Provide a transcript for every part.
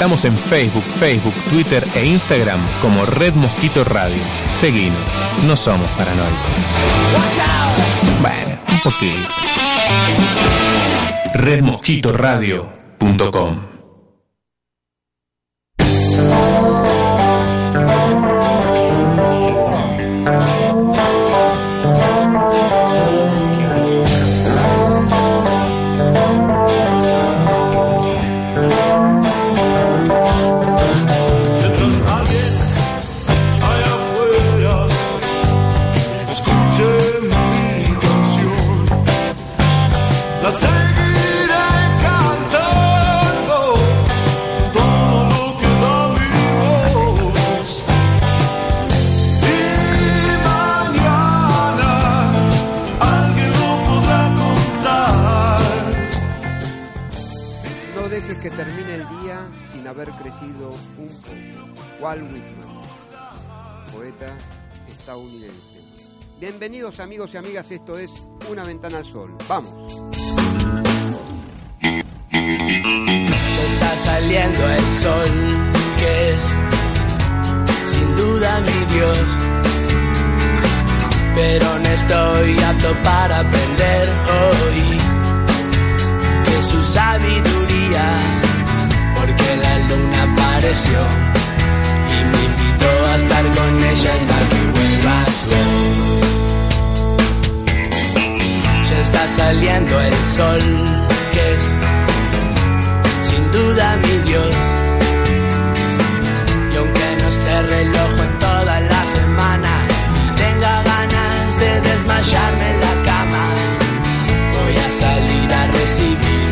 Estamos en Facebook, Facebook, Twitter e Instagram como Red Mosquito Radio. Seguinos, no somos paranoicos. Bueno, un poquito. redmosquitoradio.com Walt Whitman, poeta estadounidense. Bienvenidos amigos y amigas, esto es Una Ventana al Sol. Vamos. Está saliendo el sol, que es sin duda mi Dios. Pero no estoy apto para aprender hoy de su sabiduría, porque la luna apareció a estar con ella hasta que vuelvas vos. Ya está saliendo el sol, que es sin duda mi Dios. Y aunque no esté reloj en toda la semana tenga ganas de desmayarme en la cama, voy a salir a recibir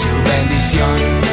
su bendición.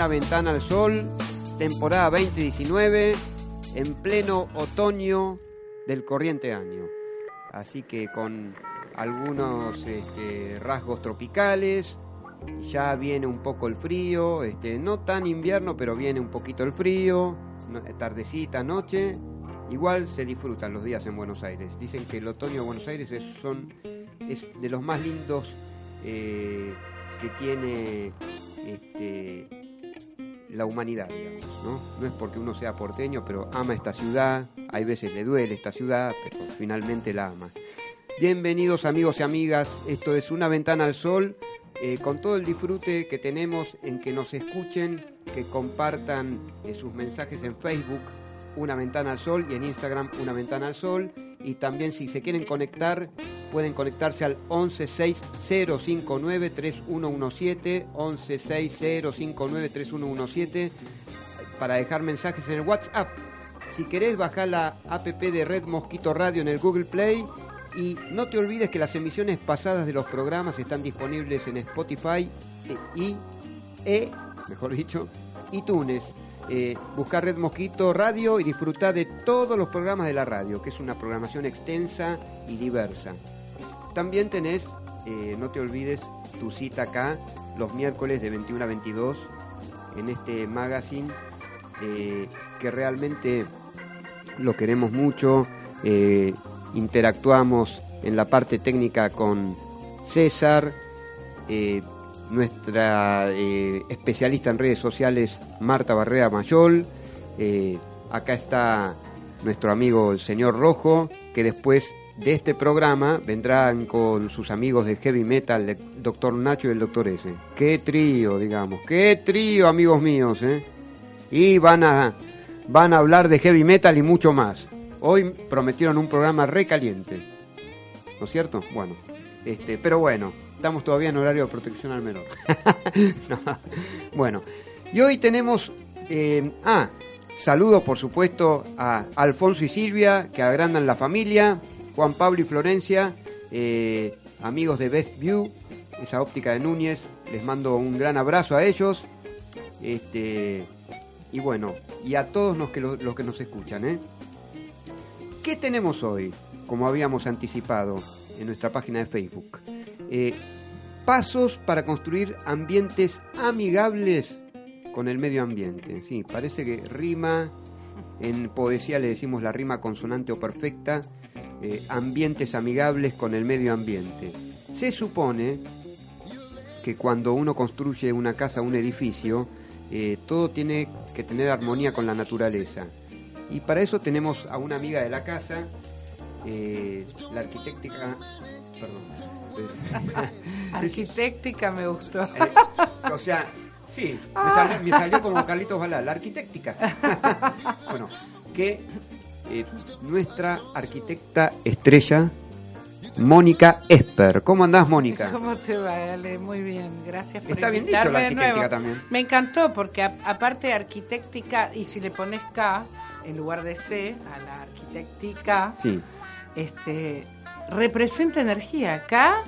Una Ventana al Sol, temporada 2019, en pleno otoño del corriente año. Así que con algunos este, rasgos tropicales, ya viene un poco el frío, este, no tan invierno, pero viene un poquito el frío, tardecita, noche. Igual se disfrutan los días en Buenos Aires. Dicen que el otoño de Buenos Aires es, son, es de los más lindos eh, que tiene este, la humanidad, digamos, ¿no? No es porque uno sea porteño, pero ama esta ciudad, hay veces le duele esta ciudad, pero finalmente la ama. Bienvenidos amigos y amigas, esto es Una Ventana al Sol, eh, con todo el disfrute que tenemos en que nos escuchen, que compartan eh, sus mensajes en Facebook, Una Ventana al Sol, y en Instagram, Una Ventana al Sol, y también si se quieren conectar, pueden conectarse al 1160593117, 1160593117, para dejar mensajes en el WhatsApp. Si querés, bajar la app de Red Mosquito Radio en el Google Play. Y no te olvides que las emisiones pasadas de los programas están disponibles en Spotify e- y, e, mejor dicho, iTunes. Eh, buscar Red Mosquito Radio y disfrutar de todos los programas de la radio, que es una programación extensa y diversa. También tenés, eh, no te olvides, tu cita acá los miércoles de 21 a 22 en este magazine eh, que realmente lo queremos mucho. eh, interactuamos en la parte técnica con César, nuestra eh, especialista en redes sociales Marta Barrera Mayol. eh, acá está nuestro amigo el señor Rojo, que después de este programa vendrán con sus amigos de heavy metal, el doctor Nacho y el doctor S. Qué trío, digamos, qué trío, amigos míos, ¿eh? Y van a, van a hablar de heavy metal y mucho más. Hoy prometieron un programa recaliente. ¿No es cierto? Bueno, este, pero bueno, estamos todavía en horario de protección al menor. No. Bueno, y hoy tenemos. eh, ah, saludos por supuesto a Alfonso y Silvia, que agrandan la familia, Juan Pablo y Florencia, eh, amigos de Best View, esa óptica de Núñez, les mando un gran abrazo a ellos. Este, y bueno, y a todos los que, los que nos escuchan, ¿eh? ¿Qué tenemos hoy? Como habíamos anticipado en nuestra página de Facebook. Eh, pasos para construir ambientes amigables con el medio ambiente. Sí, parece que rima, en poesía le decimos la rima consonante o perfecta, eh, ambientes amigables con el medio ambiente. Se supone que cuando uno construye una casa, un edificio, eh, todo tiene que tener armonía con la naturaleza. Y para eso tenemos a una amiga de la casa, eh, la arquitecta... Perdón. Arquitectica me gustó. Eh, o sea, sí, me salió, me salió como Carlitos Balá, la arquitectica. bueno, que eh, nuestra arquitecta estrella, Mónica Esper. ¿Cómo andás, Mónica? ¿Cómo te va, Ale? Muy bien, gracias por Está bien dicho la arquitectica también. Me encantó porque a- aparte arquitectica, y si le pones K en lugar de C a la arquitectica, Sí, este, representa energía. K,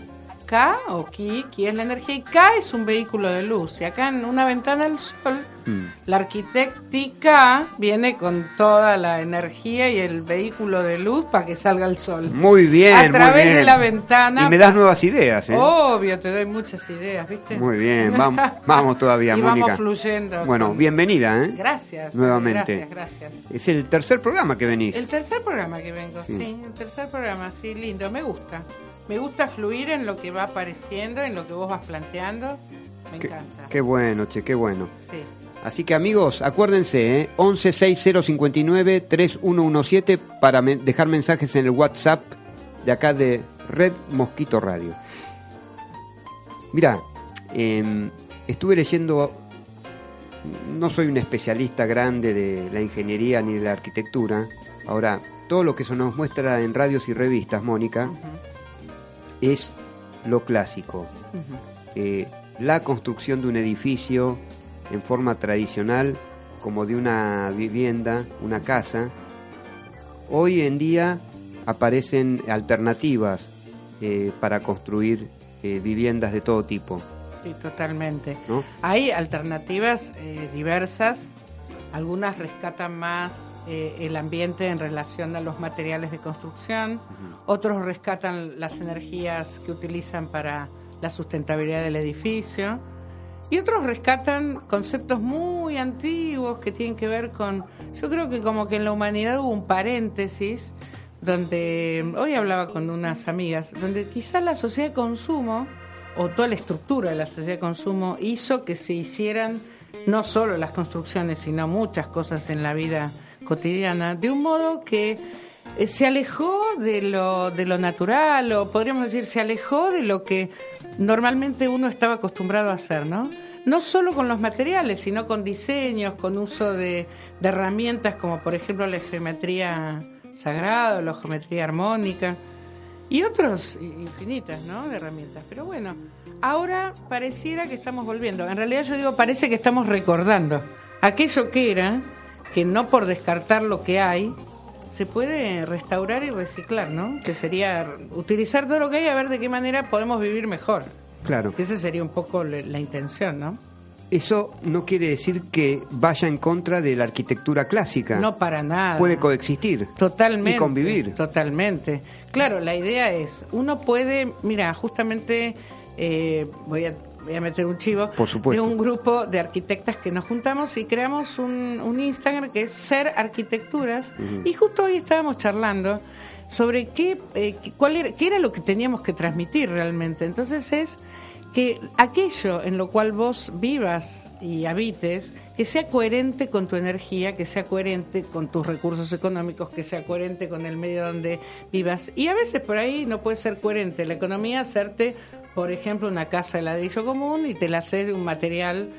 K o Ki, Ki es la energía, y K es un vehículo de luz. Y acá en una ventana al sol, Mm. la arquitectica viene con toda la energía y el vehículo de luz para que salga el sol. muy bien. A muy través de la ventana. Y me das nuevas ideas, ¿eh? Obvio, te doy muchas ideas, ¿viste? Muy bien, vamos, vamos todavía, y Mónica. vamos fluyendo. Bueno, con- bienvenida, ¿eh? Gracias. Nuevamente. Gracias, gracias. Es el tercer programa que venís. El tercer programa que vengo, Sí. sí. el tercer programa, sí, lindo, me gusta. Me gusta fluir en lo que va apareciendo, en lo que vos vas planteando. Me Qué, encanta. qué bueno, che, qué bueno. Sí. Así que amigos, acuérdense, ¿eh? 116059-3117 para me- dejar mensajes en el WhatsApp de acá de Red Mosquito Radio. Mira, em, estuve leyendo, no soy un especialista grande de la ingeniería ni de la arquitectura, ahora, todo lo que se nos muestra en radios y revistas, Mónica, es lo clásico. Eh, la construcción de un edificio en forma tradicional, como de una vivienda, una casa. Hoy en día aparecen alternativas eh, para construir eh, viviendas de todo tipo. Sí, totalmente. ¿no? Hay alternativas eh, diversas, algunas rescatan más eh, el ambiente en relación a los materiales de construcción, otros rescatan las energías que utilizan para la sustentabilidad del edificio. Y otros rescatan conceptos muy antiguos que tienen que ver con, yo creo que como que en la humanidad hubo un paréntesis donde, hoy hablaba con unas amigas, donde quizás la sociedad de consumo o toda la estructura de la sociedad de consumo hizo que se hicieran no solo las construcciones, sino muchas cosas en la vida cotidiana, de un modo que eh, se alejó de lo, de lo natural, o podríamos decir, se alejó de lo que normalmente uno estaba acostumbrado a hacer, ¿no? No solo con los materiales, sino con diseños, con uso de, herramientas como por ejemplo la geometría sagrada, la geometría armónica y otros infinitas, ¿no? De herramientas. Pero bueno, ahora pareciera que estamos volviendo. En realidad yo digo, parece que estamos recordando aquello que era, que no por descartar lo que hay, se puede restaurar y reciclar, ¿no? Que sería utilizar todo lo que hay a ver de qué manera podemos vivir mejor. Claro. Que esa sería un poco la intención, ¿no? Eso no quiere decir que vaya en contra de la arquitectura clásica. No para nada. Puede coexistir. Totalmente. Y convivir. Totalmente. Claro, la idea es, uno puede, mira, justamente eh, voy, a, voy a meter un chivo Por supuesto. de un grupo de arquitectas que nos juntamos y creamos un, un Instagram que es Ser Arquitecturas y justo hoy estábamos charlando sobre qué, eh, qué- cuál era, qué era lo que teníamos que transmitir realmente. Entonces es que aquello en lo cual vos vivas y habites, que sea coherente con tu energía, que sea coherente con tus recursos económicos, que sea coherente con el medio donde vivas. Y a veces por ahí no puede ser coherente la economía, hacerte, por ejemplo, una casa de ladrillo común y te la haces de un material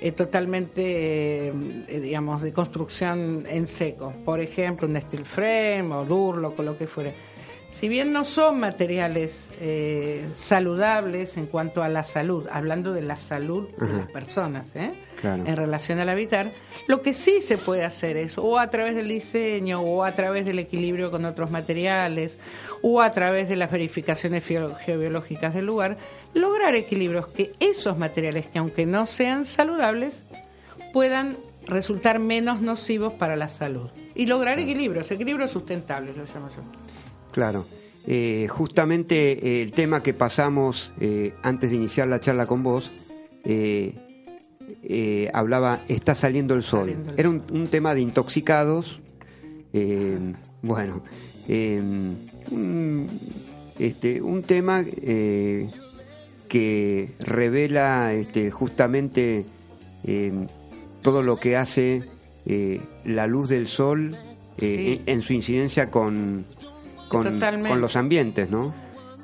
eh, totalmente, eh, digamos, de construcción en seco. Por ejemplo, un steel frame o Durlock o lo que fuera. Si bien no son materiales eh, saludables en cuanto a la salud, hablando de la salud de las personas, ¿eh? Claro. en relación al habitar, lo que sí se puede hacer es, o a través del diseño, o a través del equilibrio con otros materiales, o a través de las verificaciones geobiológicas del lugar, lograr equilibrios que esos materiales, que aunque no sean saludables, puedan resultar menos nocivos para la salud. Y lograr equilibrios, equilibrios sustentables, lo llamo yo. Claro. Eh, justamente eh, el tema que pasamos eh, antes de iniciar la charla con vos, hablaba, está saliendo el sol. Saliendo el Era un, un tema de intoxicados. bueno, un, este, un tema eh, que revela este, justamente eh, todo lo que hace eh, la luz del sol eh, Sí. en, en su incidencia con, con, con los ambientes, ¿no?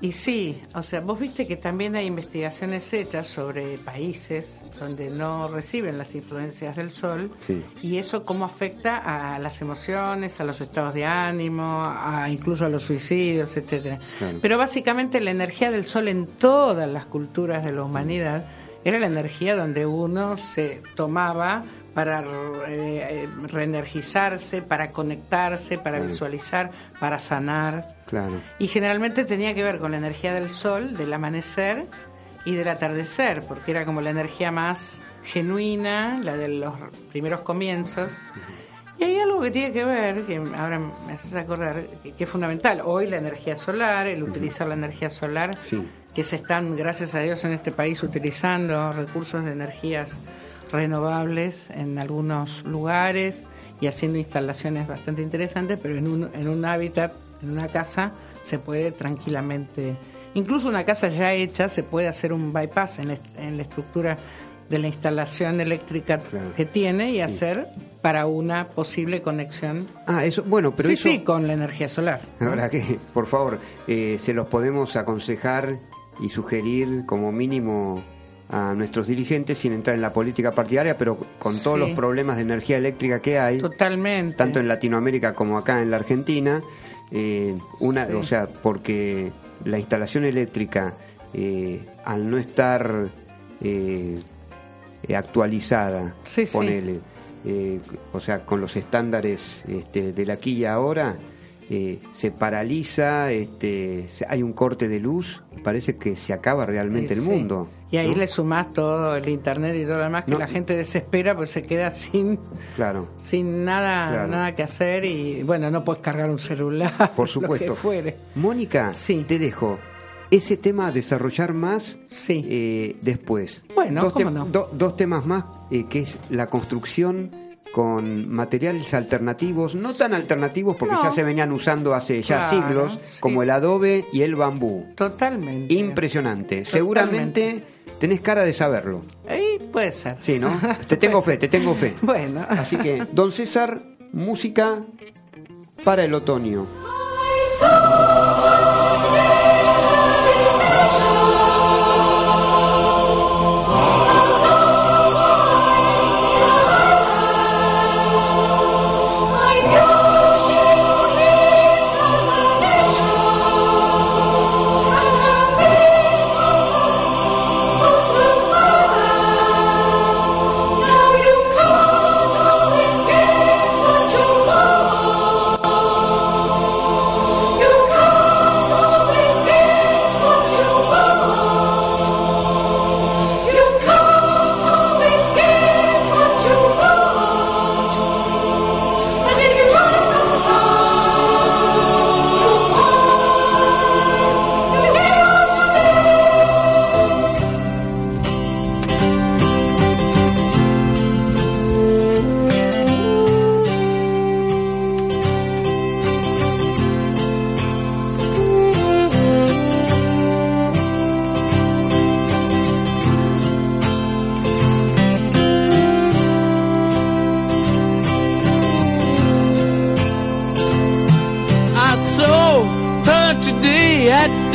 Y sí, o sea, vos viste que también hay investigaciones hechas sobre países donde no reciben las influencias del sol Sí. y eso cómo afecta a las emociones, a los estados de ánimo, a incluso a los suicidios, etcétera. Claro. Pero básicamente la energía del sol en todas las culturas de la humanidad era la energía donde uno se tomaba para eh, reenergizarse, para conectarse, para Claro. visualizar, para sanar. Claro. Y generalmente tenía que ver con la energía del sol, del amanecer y del atardecer, porque era como la energía más genuina, la de los primeros comienzos. Y hay algo que tiene que ver, que ahora me haces acordar, que, que es fundamental. Hoy la energía solar, el utilizar la energía solar, Sí. que se están, gracias a Dios, en este país utilizando recursos de energías renovables en algunos lugares y haciendo instalaciones bastante interesantes, pero en un, en un hábitat, en una casa, se puede tranquilamente, incluso una casa ya hecha, se puede hacer un bypass en, la est- en la estructura de la instalación eléctrica Claro. que tiene y hacer para una posible conexión. Ah, eso, bueno, pero sí, eso, sí, con la energía solar. ¿no? ahora que, por favor, eh, se los podemos aconsejar y sugerir como mínimo a nuestros dirigentes sin entrar en la política partidaria, pero con todos Sí. los problemas de energía eléctrica que hay, Totalmente. tanto en Latinoamérica como acá en la Argentina, eh, una, o sea, porque la instalación eléctrica, eh, al no estar eh, actualizada, Sí, ponele, eh, o sea, con los estándares este, del aquí y ahora, eh, se paraliza, este, hay un corte de luz, parece que se acaba realmente el mundo. Y ahí ¿no? le sumás todo el internet y todo lo demás que No. la gente desespera pues se queda sin Claro. sin nada Claro. nada que hacer y bueno, no puedes cargar un celular, Por lo supuesto. que fuere. Mónica, Sí. te dejo ese tema a desarrollar más Sí. eh, después. Bueno, dos, cómo no. do- dos temas más, eh, que es la construcción con materiales alternativos, no tan alternativos porque No. ya se venían usando hace ya Claro, siglos, sí. como el adobe y el bambú. Totalmente. Impresionante. Seguramente tenés cara de saberlo. Ahí puede ser. Sí, ¿no? te tengo fe, te tengo fe. Bueno. Así que, don César, música para el otoño.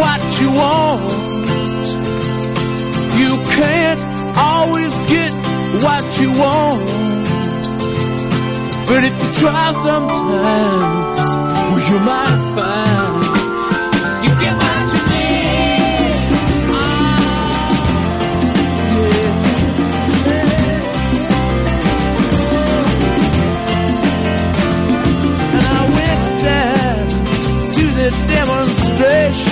what you want. You can't always get what you want. But if you try sometimes, well, you might find you get what you need. Ah, and I went down to the demonstration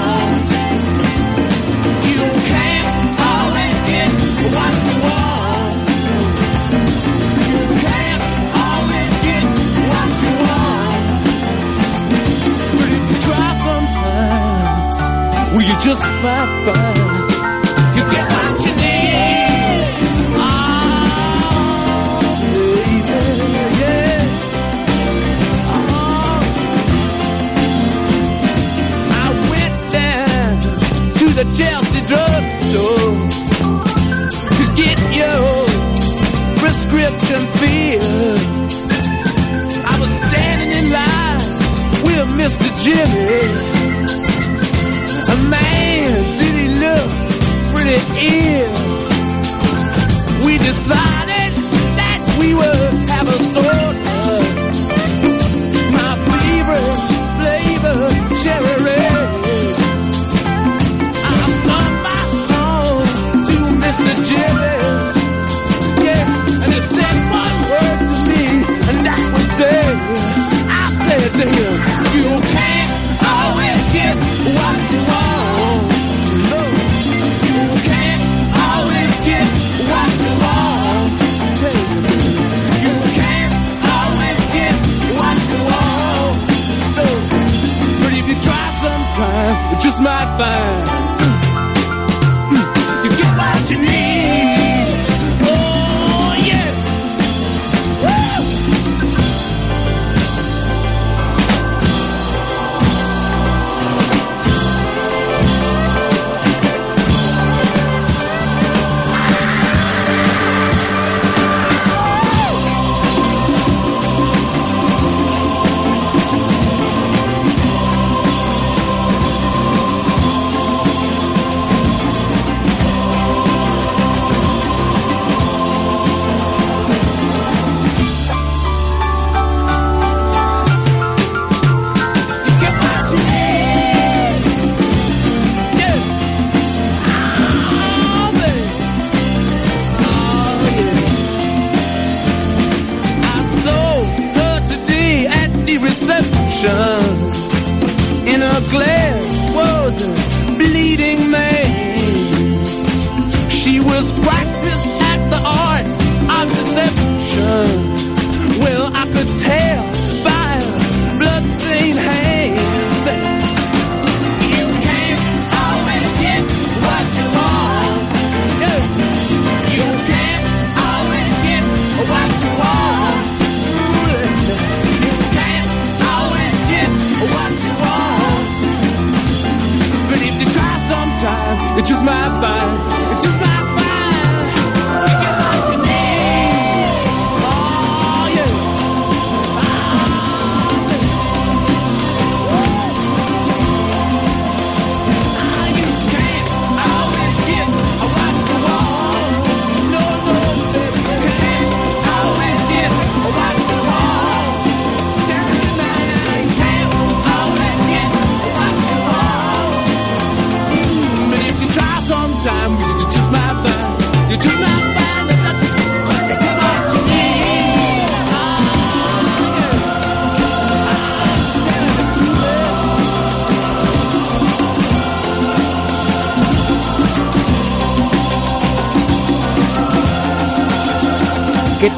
Just might find you get what you need. Oh, baby, yeah. Oh. I went down to the Chelsea drugstore to get your prescription filled. I was standing in line with Mr. Jimmy.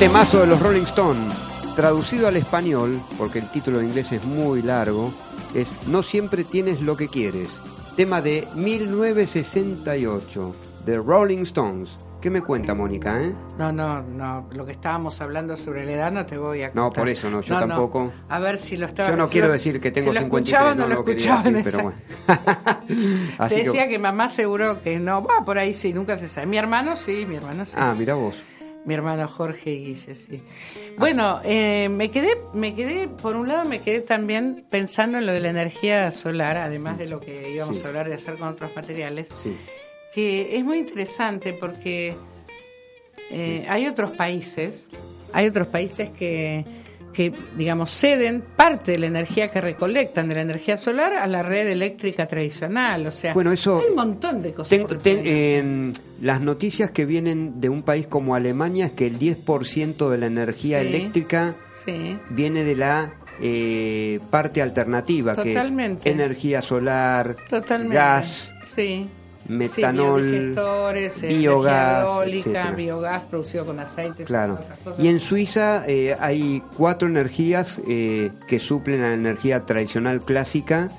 Temazo de los Rolling Stones. Traducido al español, porque el título en inglés es muy largo, es No siempre tienes lo que quieres. Tema de 1968, de Rolling Stones. ¿Qué me cuenta, Mónica, eh? No, no, no. Lo que estábamos hablando sobre la edad no te voy a contar. No, por eso no, yo tampoco. A ver si lo estaba... Yo no quiero decir que tengo si lo 53, escuchaba, no, no lo lo quería decir, en pero esa- bueno. Así Te que- decía que mamá seguro que no. Va, por ahí sí, nunca se sabe. Mi hermano sí, mi hermano sí. Ah, mira vos. Mi hermano Jorge y Guille, sí. Bueno, eh, me quedé, me quedé, por un lado me quedé también pensando en lo de la energía solar, además de lo que íbamos Sí. a hablar de hacer con otros materiales, Sí. que es muy interesante porque eh, hay otros países, hay otros países que, que, digamos, ceden parte de la energía que recolectan de la energía solar a la red eléctrica tradicional. O sea, Bueno, eso- hay un montón de cosas. Tengo- ten- eh, las noticias que vienen de un país como Alemania es que el 10% de la energía Sí. eléctrica Sí. viene de la eh, parte alternativa, que es energía solar, Totalmente. gas, sí. Metanol, sí, eh, biogás, eólica, biogás producido con aceite. Claro. Y en Suiza eh, hay cuatro energías eh, que suplen a la energía tradicional clásica,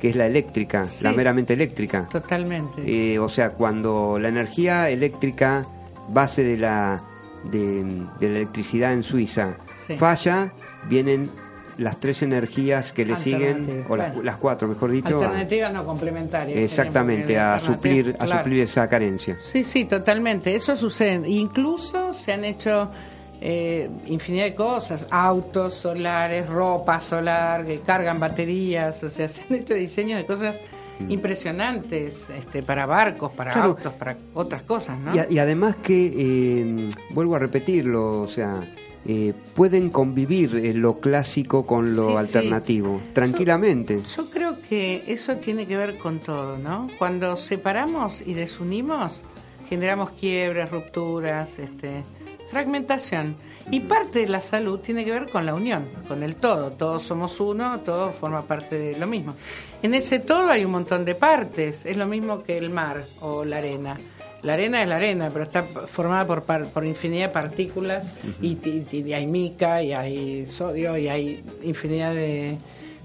que es la eléctrica, la meramente eléctrica. Totalmente. Eh, o sea, cuando la energía eléctrica base de la, de, de la electricidad en Suiza Sí. falla, vienen las tres energías que le siguen, o las, cuatro, mejor dicho, Alternativas no complementarias. exactamente, a suplir, a suplir esa carencia. Sí, sí, totalmente. Eso sucede. Incluso se han hecho eh, infinidad de cosas. Autos solares, ropa solar, que cargan baterías. O sea, se han hecho diseños de cosas impresionantes este, para barcos, para Mm. Claro. autos, para otras cosas, ¿no? Y, a- y además que, eh, vuelvo a repetirlo, o sea, eh, pueden convivir eh, lo clásico con lo Sí, sí. alternativo, tranquilamente. Yo creo que eso tiene que ver con todo, ¿no? Cuando separamos y desunimos, generamos quiebres, rupturas, este, fragmentación. Y parte de la salud tiene que ver con la unión, con el todo. Todos somos uno, todo forma parte de lo mismo. En ese todo hay un montón de partes. Es lo mismo que el mar o la arena. La arena es la arena, pero está formada por, par- por infinidad de partículas y, y- y hay mica, y hay sodio, y hay infinidad de,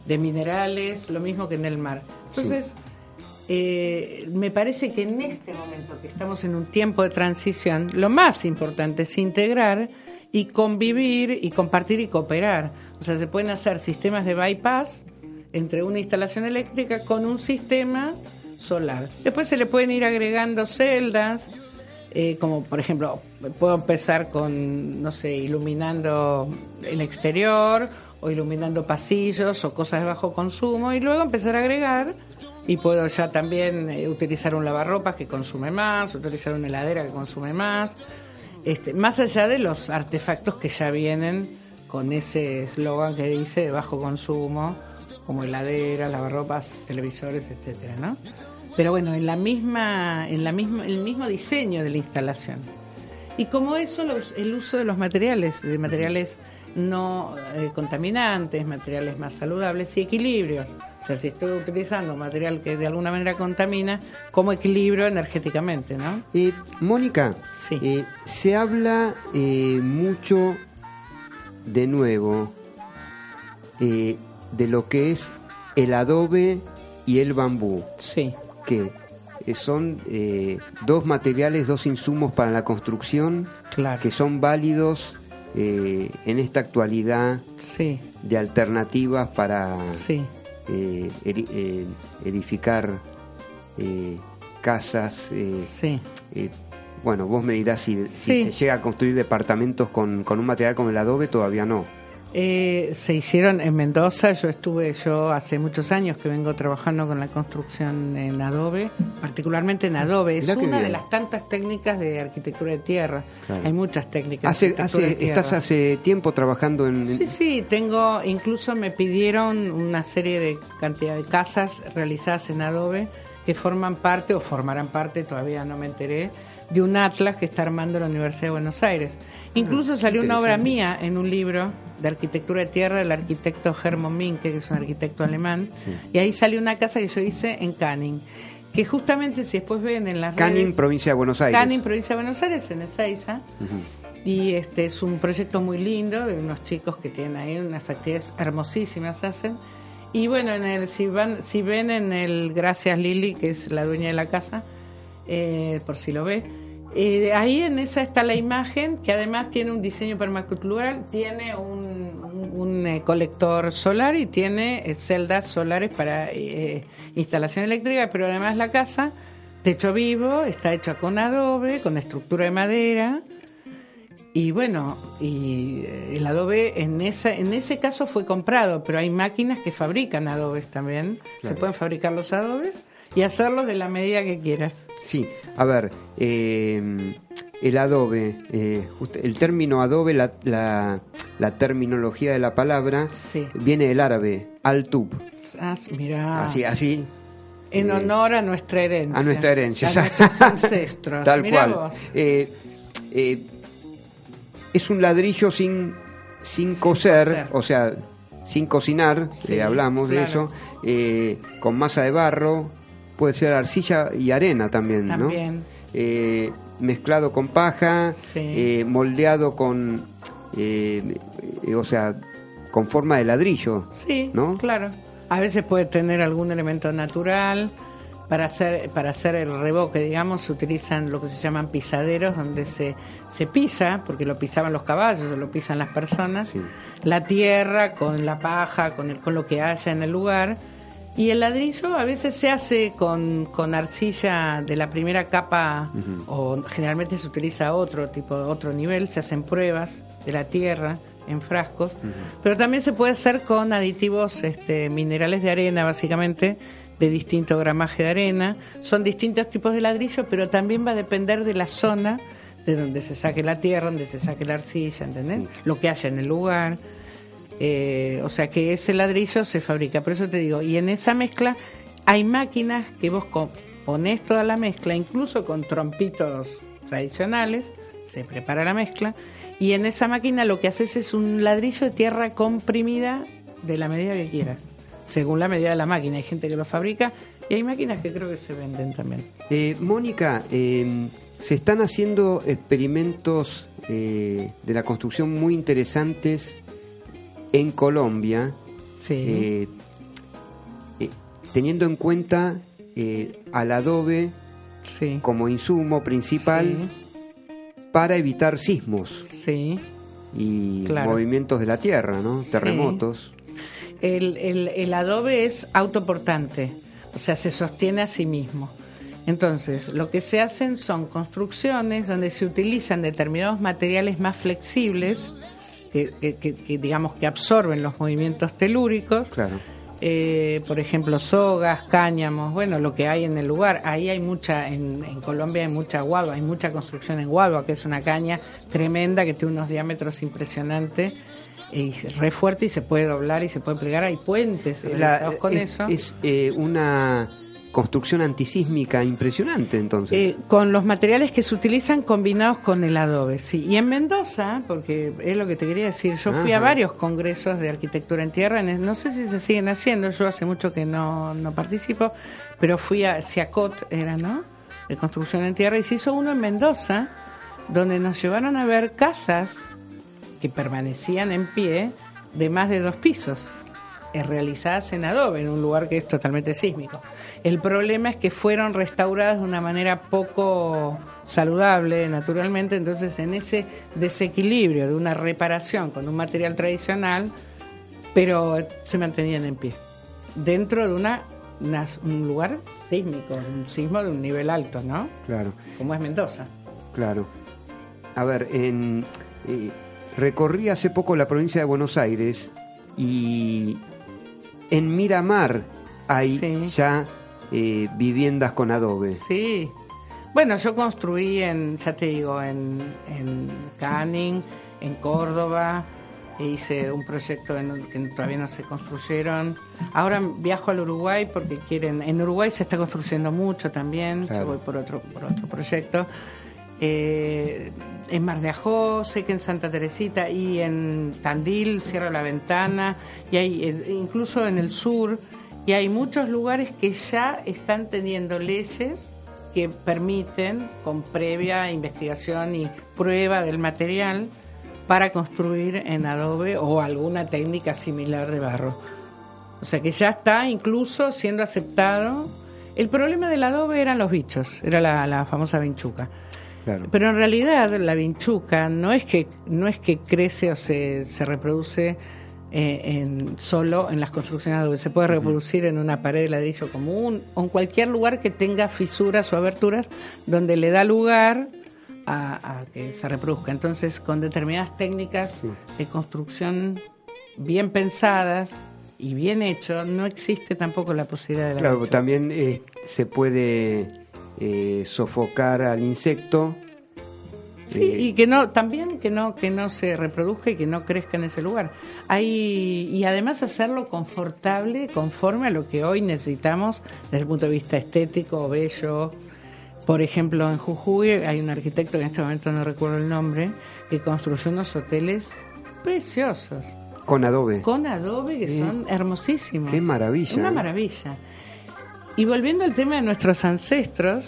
de minerales, lo mismo que en el mar. Entonces, eh, me parece que en este momento que estamos en un tiempo de transición, lo más importante es integrar y convivir y compartir y cooperar. O sea, se pueden hacer sistemas de bypass entre una instalación eléctrica con un sistema solar. Después se le pueden ir agregando celdas, eh, como por ejemplo, puedo empezar con, no sé, iluminando el exterior o iluminando pasillos o cosas de bajo consumo y luego empezar a agregar y puedo ya también eh, utilizar un lavarropas que consume más, utilizar una heladera que consume más, este, más allá de los artefactos que ya vienen con ese eslogan que dice de bajo consumo, como heladeras, lavarropas, televisores, etcétera, ¿no? Pero bueno, en la misma, en la misma, el mismo diseño de la instalación. Y como eso, los- el uso de los materiales, de materiales no eh, contaminantes, materiales más saludables y equilibrios. O sea, si estoy utilizando material que de alguna manera contamina, como equilibrio energéticamente, ¿no? Eh, Mónica, Sí. eh, se habla eh, mucho de nuevo de lo que es el adobe y el bambú, Sí, que eh, son eh, dos materiales, dos insumos para la construcción claro. que son válidos eh, en esta actualidad Sí, de alternativas para sí. eh, eri- eh, edificar casas. Sí. bueno, vos me dirás si, si se llega a construir departamentos con, con un material como el adobe, todavía no. Eh, se hicieron en Mendoza, yo estuve, yo hace muchos años que vengo trabajando con la construcción en adobe, particularmente en adobe, es una de las tantas técnicas de arquitectura de tierra, Claro. hay muchas técnicas Hace, de arquitectura hace, de tierra. estás hace tiempo trabajando en... Sí, sí, tengo, incluso me pidieron una serie de cantidad de casas realizadas en Adobe que forman parte o formarán parte, todavía no me enteré, de un atlas que está armando la Universidad de Buenos Aires. Incluso salió una obra mía en un libro de arquitectura de tierra del arquitecto Hermann Minke, que es un arquitecto alemán, y ahí salió una casa que yo hice en Canning, que justamente si después ven en las Canning, redes... provincia de Buenos Aires. Canning, provincia de Buenos Aires, en Ezeiza. Y este es un proyecto muy lindo de unos chicos que tienen ahí unas actividades hermosísimas hacen. Y bueno, en el, si, van, si ven en el Gracias Lili, que es la dueña de la casa, eh, por si lo ve, eh, ahí en esa está la imagen que además tiene un diseño permacultural, tiene un, un- un, eh, colector solar y tiene eh, celdas solares para eh, instalación eléctrica, pero además la casa, techo vivo, está hecha con adobe, con estructura de madera. Y bueno, y eh, el adobe en esa, en ese caso fue comprado, pero hay máquinas que fabrican adobes también. Se pueden fabricar los adobes y hacerlos de la medida que quieras. Sí, a ver, eh, el adobe, eh, el término adobe, la, la, la terminología de la palabra, Sí. viene del árabe, al-tub. Ah, mira, Así, así. en eh, honor a nuestra herencia. a nuestra herencia. A nuestros ancestros. Tal Mirá cual. Eh, eh, es un ladrillo sin, sin, coser, coser. o sea, sin cocinar, Sí, eh, hablamos de eso, con masa de barro, puede ser arcilla y arena también, ¿no? Eh, mezclado con paja, Sí. eh, moldeado con, eh, o sea, con forma de ladrillo. Sí, ¿no? claro. A veces puede tener algún elemento natural. Para hacer, para hacer el revoque, digamos, se utilizan lo que se llaman pisaderos, donde se, se pisa, porque lo pisaban los caballos o lo pisan las personas, Sí. la tierra con la paja, con, el, con lo que haya en el lugar. Y el ladrillo a veces se hace con, con arcilla de la primera capa, o generalmente se utiliza otro tipo, otro nivel, se hacen pruebas de la tierra en frascos, pero también se puede hacer con aditivos este, minerales de arena, básicamente, de distinto gramaje de arena. Son distintos tipos de ladrillo, pero también va a depender de la zona de donde se saque la tierra, donde se saque la arcilla, ¿entendés? Lo que haya en el lugar. Eh, o sea que ese ladrillo se fabrica, por eso te digo, y en esa mezcla hay máquinas que vos ponés toda la mezcla, incluso con trompitos tradicionales, se prepara la mezcla, y en esa máquina lo que haces es un ladrillo de tierra comprimida de la medida que quieras, según la medida de la máquina. Hay gente que lo fabrica y hay máquinas que creo que se venden también. Eh, Mónica, eh, se están haciendo experimentos eh, de la construcción muy interesantes en Colombia, Sí. eh, eh, teniendo en cuenta eh, al adobe sí. como insumo principal para evitar sismos y Claro. movimientos de la tierra, ¿no? Terremotos. El, el, el adobe es autoportante, o sea, se sostiene a sí mismo. Entonces, lo que se hacen son construcciones donde se utilizan determinados materiales más flexibles, que, que- que- que, digamos que absorben los movimientos telúricos, Claro. eh, por ejemplo, sogas, cáñamos, bueno, lo que hay en el lugar. Ahí hay mucha, en, en Colombia hay mucha gualba, hay mucha construcción en gualba, que es una caña tremenda que tiene unos diámetros impresionantes y es re fuerte y se puede doblar y se puede plegar. Hay puentes La- con es eso. es, eh, una construcción antisísmica impresionante, entonces. Eh, con los materiales que se utilizan combinados con el adobe, sí. Y en Mendoza, porque es lo que te quería decir, yo fui a varios congresos de arquitectura en tierra, no sé si se siguen haciendo, yo hace mucho que no, no participo, pero fui a Ciacot, era, ¿no? De construcción en tierra, y se hizo uno en Mendoza, donde nos llevaron a ver casas que permanecían en pie de más de dos pisos, eh, realizadas en adobe, en un lugar que es totalmente sísmico. El problema es que fueron restauradas de una manera poco saludable, naturalmente, entonces en ese desequilibrio de una reparación con un material tradicional, pero se mantenían en pie, dentro de una, una- un lugar sísmico, un sismo de un nivel alto, ¿no? Claro, Como es Mendoza. claro. A ver, en, eh, recorrí hace poco la provincia de Buenos Aires y en Miramar hay Sí. ya eh, viviendas con adobe. Sí. Bueno, yo construí en, ya te digo, en, en Canning, en Córdoba, e hice un proyecto en, que todavía no se construyeron. Ahora viajo al Uruguay porque quieren. En Uruguay se está construyendo mucho también. Claro. Yo voy por otro por otro proyecto. Eh, en Mar de Ajó, sé que en Santa Teresita y en Tandil, Cierra la Ventana, y hay eh, incluso en el sur, y hay muchos lugares que ya están teniendo leyes que permiten, con previa investigación y prueba del material, para construir en adobe o alguna técnica similar de barro. O sea que ya está incluso siendo aceptado. El problema del adobe eran los bichos, era la, la famosa vinchuca. Claro. Pero en realidad la vinchuca no es que no es que crece o se, se reproduce eh, en, solo en las construcciones de adobe. Se puede reproducir en una pared de ladrillo común o en cualquier lugar que tenga fisuras o aberturas donde le da lugar a, a que se reproduzca. Entonces, con determinadas técnicas de construcción bien pensadas y bien hecho, no existe tampoco la posibilidad de la Claro, también eh, se puede eh, sofocar al insecto. Sí, eh, y que no, también que no, que no se reproduzca y que no crezca en ese lugar. Hay, y además hacerlo confortable, conforme a lo que hoy necesitamos desde el punto de vista estético, bello. Por ejemplo, en Jujuy hay un arquitecto que en este momento no recuerdo el nombre, que construyó unos hoteles preciosos, con adobe. con adobe que son hermosísimos. Qué maravilla, Una ¿eh? maravilla. Y volviendo al tema de nuestros ancestros,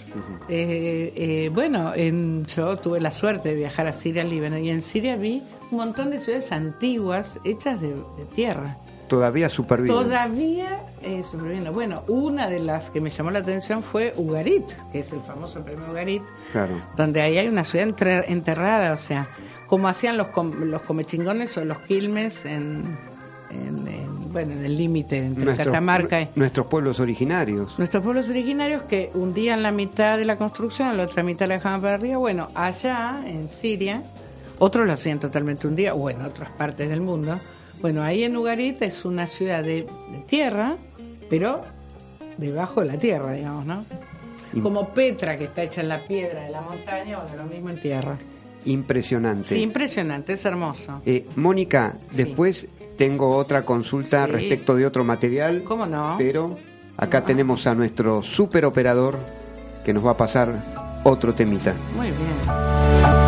eh, eh, bueno, en- yo tuve la suerte de viajar a Siria, Líbano, y en Siria vi un montón de ciudades antiguas hechas de, de tierra. Todavía supervive. Todavía eh, sobreviviendo. Bueno, una de las que me llamó la atención fue Ugarit, que es el famoso premio Ugarit, Claro. donde ahí hay una ciudad enterrada, o sea, como hacían los, com- los comechingones o los quilmes en, en- en- bueno, en el límite entre Nuestros- Catamarca y... nuestros pueblos originarios. Nuestros pueblos originarios que hundían la mitad de la construcción, la otra mitad la dejaban para arriba. Bueno, allá en Siria, otros lo hacían totalmente hundida, o en otras partes del mundo. Bueno, ahí en Ugarit es una ciudad de, de tierra, pero debajo de la tierra, digamos, ¿no? Como Petra, que está hecha en la piedra de la montaña, bueno, lo mismo en tierra. Impresionante. Sí, impresionante, es hermoso. Eh, Mónica, Sí. después tengo otra consulta Sí. respecto de otro material. ¿Cómo no? Pero acá tenemos a nuestro super operador que nos va a pasar otro temita. Muy bien.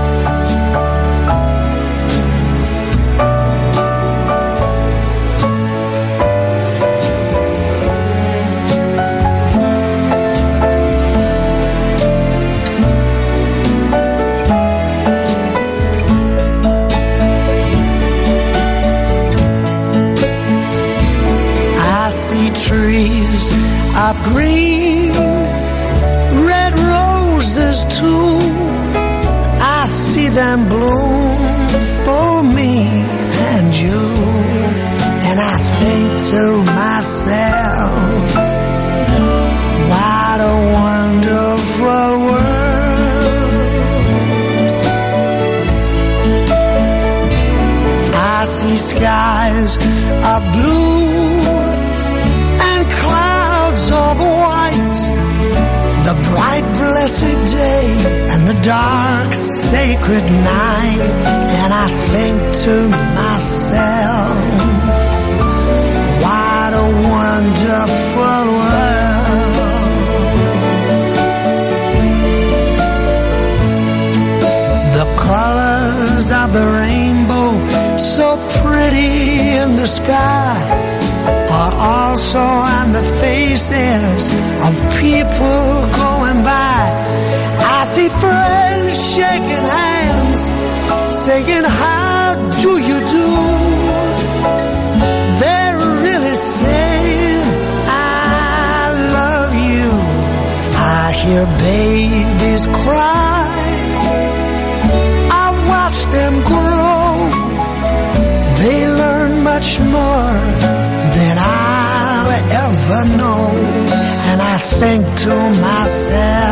To myself,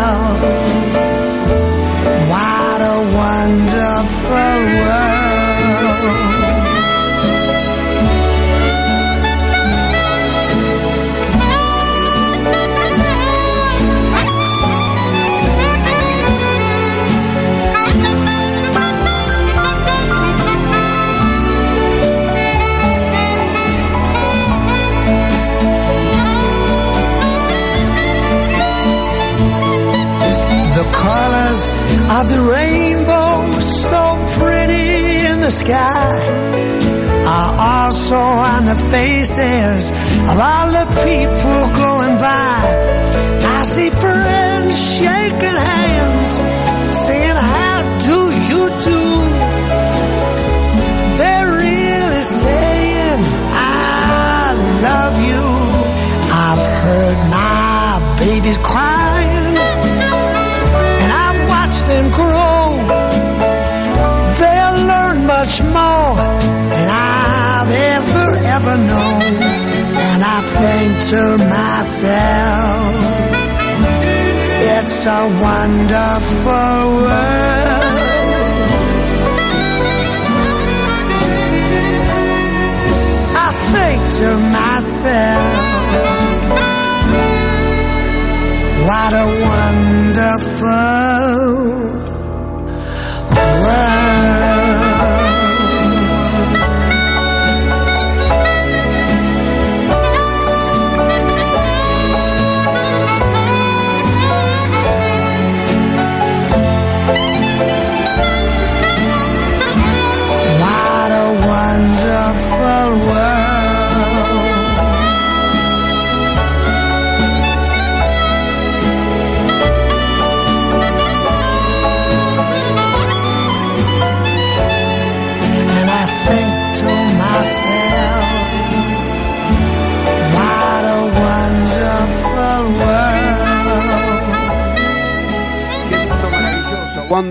it's a wonderful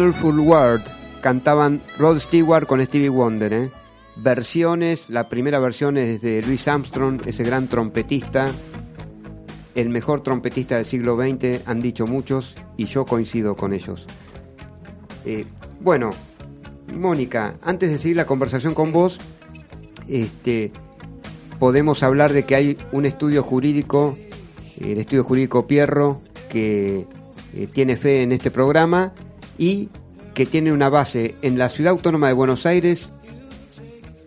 Wonderful World. Cantaban Rod Stewart con Stevie Wonder, ¿eh? Versiones, la primera versión es de Louis Armstrong, ese gran trompetista, el mejor trompetista del siglo XX, han dicho muchos, y yo coincido con ellos. Eh, bueno, Mónica, antes de seguir la conversación con vos, este, podemos hablar de que hay un estudio jurídico, el estudio jurídico Pierro, que eh, tiene fe en este programa y que tiene una base en la ciudad autónoma de Buenos Aires,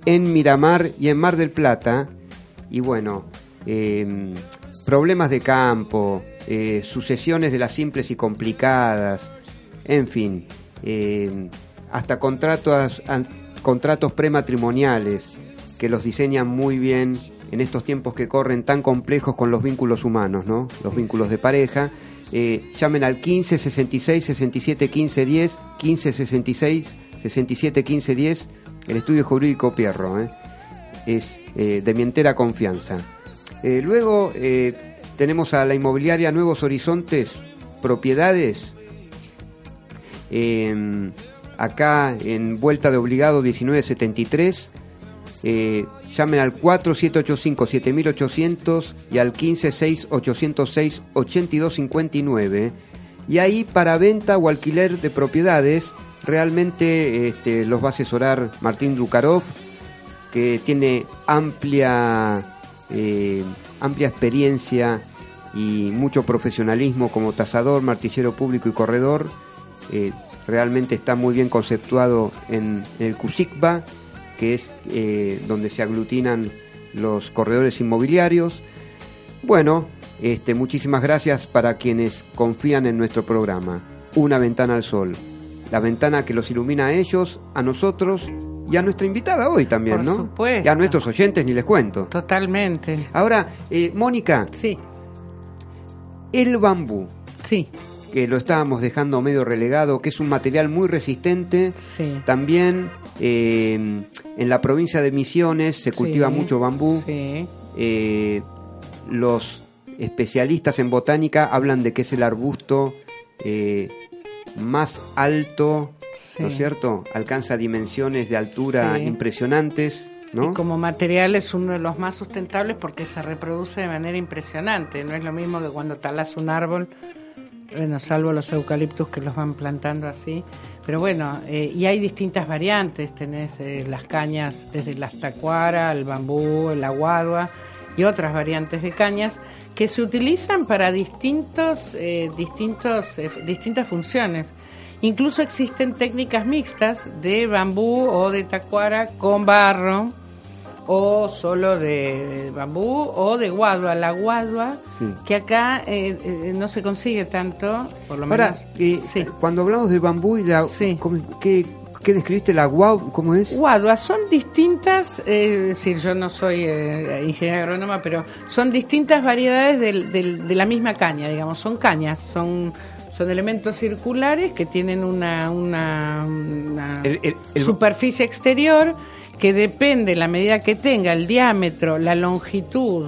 en Miramar y en Mar del Plata. Y bueno, eh, problemas de campo, eh, sucesiones de las simples y complicadas, en fin, eh, hasta contratos, an- contratos prematrimoniales que los diseñan muy bien en estos tiempos que corren tan complejos con los vínculos humanos, ¿no? Los vínculos de pareja. Eh, llamen al 15 66 67 15 10, 15 66 67 15 10, el estudio jurídico Pierro, ¿eh? es eh, de mi entera confianza. Eh, luego eh, tenemos a la inmobiliaria Nuevos Horizontes Propiedades, eh, acá en Vuelta de Obligado 1973. Llamen al 4785-7800 y al 156-806-8259. Y ahí para venta o alquiler de propiedades, realmente este, los va a asesorar Martín Dukarov, que tiene amplia, eh, amplia experiencia y mucho profesionalismo como tasador, martillero público y corredor. Eh, realmente está muy bien conceptuado en el CUSICBA, que es eh, donde se aglutinan los corredores inmobiliarios. Bueno, este, muchísimas gracias para quienes confían en nuestro programa. Una ventana al sol. La ventana que los ilumina a ellos, a nosotros y a nuestra invitada hoy también, Por ¿no? supuesto. Y a nuestros oyentes ni les cuento. Totalmente. Ahora, eh, Mónica, Sí, el bambú, sí, que lo estábamos dejando medio relegado, que es un material muy resistente, sí. también eh, en la provincia de Misiones se cultiva Sí, mucho bambú. Sí, Eh, los especialistas en botánica hablan de que es el arbusto eh, más alto, ¿no es cierto? Alcanza dimensiones de altura impresionantes, ¿no? Y como material es uno de los más sustentables porque se reproduce de manera impresionante. No es lo mismo que cuando talas un árbol, bueno, salvo los eucaliptus que los van plantando así. Pero bueno, eh, y hay distintas variantes. Tenés eh, las cañas desde las tacuara, el bambú, el aguadua y otras variantes de cañas que se utilizan para distintos, eh, distintos, eh, distintas funciones. Incluso existen técnicas mixtas de bambú o de tacuara con barro o solo de bambú o de guadua. La guadua, Sí. que acá eh, eh, no se consigue tanto, por lo Ahora, menos. eh, Sí. cuando hablamos del bambú y la... Sí. ¿cómo- ¿qué, qué describiste? ¿La guau? ¿Cómo es? Guaduas son distintas, eh, es decir, yo no soy eh, ingeniera agrónoma, pero son distintas variedades del- del- de la misma caña, digamos, son cañas, son, son elementos circulares que tienen una, una, una El- el- el- superficie exterior que depende la medida que tenga, el diámetro, la longitud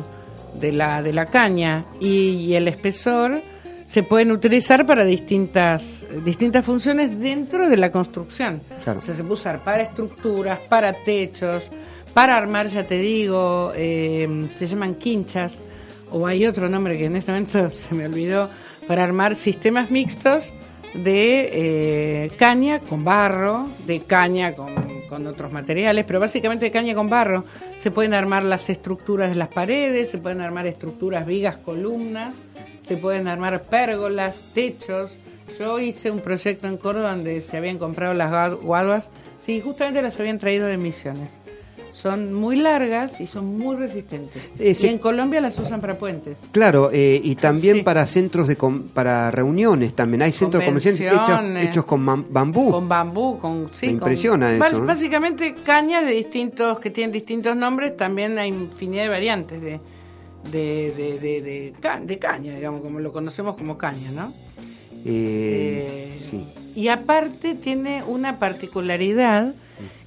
de la, de la caña y, y el espesor, se pueden utilizar para distintas, distintas funciones dentro de la construcción. Claro. O sea, se puede usar para estructuras, para techos, para armar, ya te digo, eh, se llaman quinchas, o hay otro nombre que en este momento se me olvidó, para armar sistemas mixtos de eh, caña con barro, de caña con, con otros materiales, pero básicamente de caña con barro. Se pueden armar las estructuras de las paredes, se pueden armar estructuras, vigas, columnas, se pueden armar pérgolas, techos. Yo hice un proyecto en Córdoba donde se habían comprado las gua- guaduas, sí, justamente las habían traído de Misiones. Son muy largas y son muy resistentes. Ese- Y en Colombia las usan para puentes. Claro, eh, y también Sí. para centros de com- para reuniones también. Hay centros comerciales hechos, hechos con bambú. Con bambú, con sí, Me impresiona eso, ¿eh? Básicamente cañas de distintos que tienen distintos nombres, también hay infinidad de variantes de de, de, de, de ca- de caña, digamos, como lo conocemos como caña, ¿no? Eh, Eh, sí. Y aparte tiene una particularidad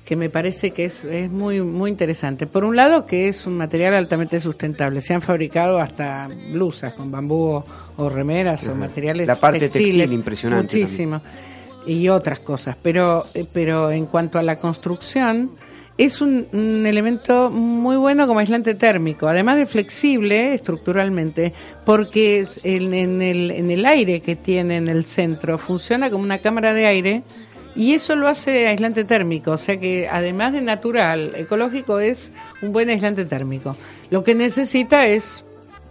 que me parece que es, es muy muy interesante. Por un lado, que es un material altamente sustentable. Se han fabricado hasta blusas con bambú o, o remeras o materiales La parte textiles. textil impresionante Muchísimo. Y otras cosas. Pero, eh, pero en cuanto a la construcción, es un, un elemento muy bueno como aislante térmico, además de flexible estructuralmente, porque es en, en el, en el aire que tiene en el centro funciona como una cámara de aire y eso lo hace aislante térmico, o sea que además de natural, ecológico es un buen aislante térmico. Lo que necesita es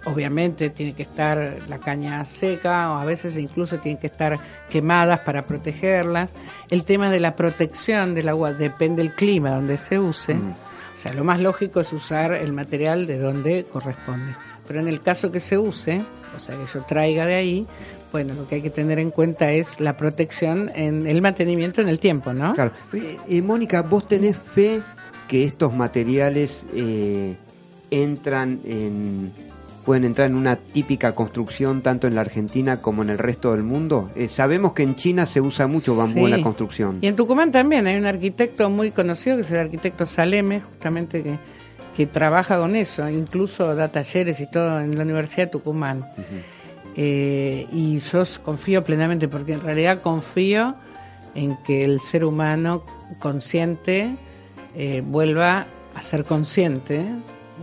obviamente tiene que estar la caña seca o a veces incluso tienen que estar quemadas para protegerlas. El tema de la protección del agua depende del clima donde se use. O sea, lo más lógico es usar el material de donde corresponde. Pero en el caso que se use, o sea, que yo traiga de ahí, bueno, lo que hay que tener en cuenta es la protección en el mantenimiento en el tiempo, ¿no? Claro. Eh, eh, Mónica, ¿vos tenés fe que estos materiales eh, entran en pueden entrar en una típica construcción tanto en la Argentina como en el resto del mundo? Eh, sabemos que en China se usa mucho bambú en la construcción. Y en Tucumán también hay un arquitecto muy conocido que es el arquitecto Saleme, justamente que, que trabaja con eso, incluso da talleres y todo en la Universidad de Tucumán. Eh, y yo confío plenamente, porque en realidad confío en que el ser humano consciente eh, vuelva a ser consciente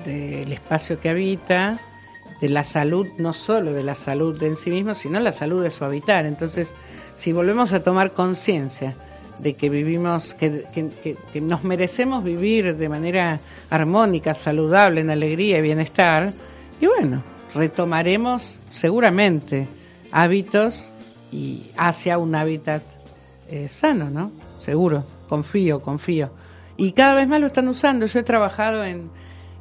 del espacio que habita, de la salud, no solo de la salud en sí mismo, sino la salud de su habitar. Entonces, si volvemos a tomar conciencia de que vivimos, que nos merecemos vivir de manera armónica, saludable, en alegría y bienestar, y bueno, retomaremos seguramente hábitos y hacia un hábitat eh, sano, ¿no? Seguro, confío, confío. Y cada vez más lo están usando. Yo he trabajado en,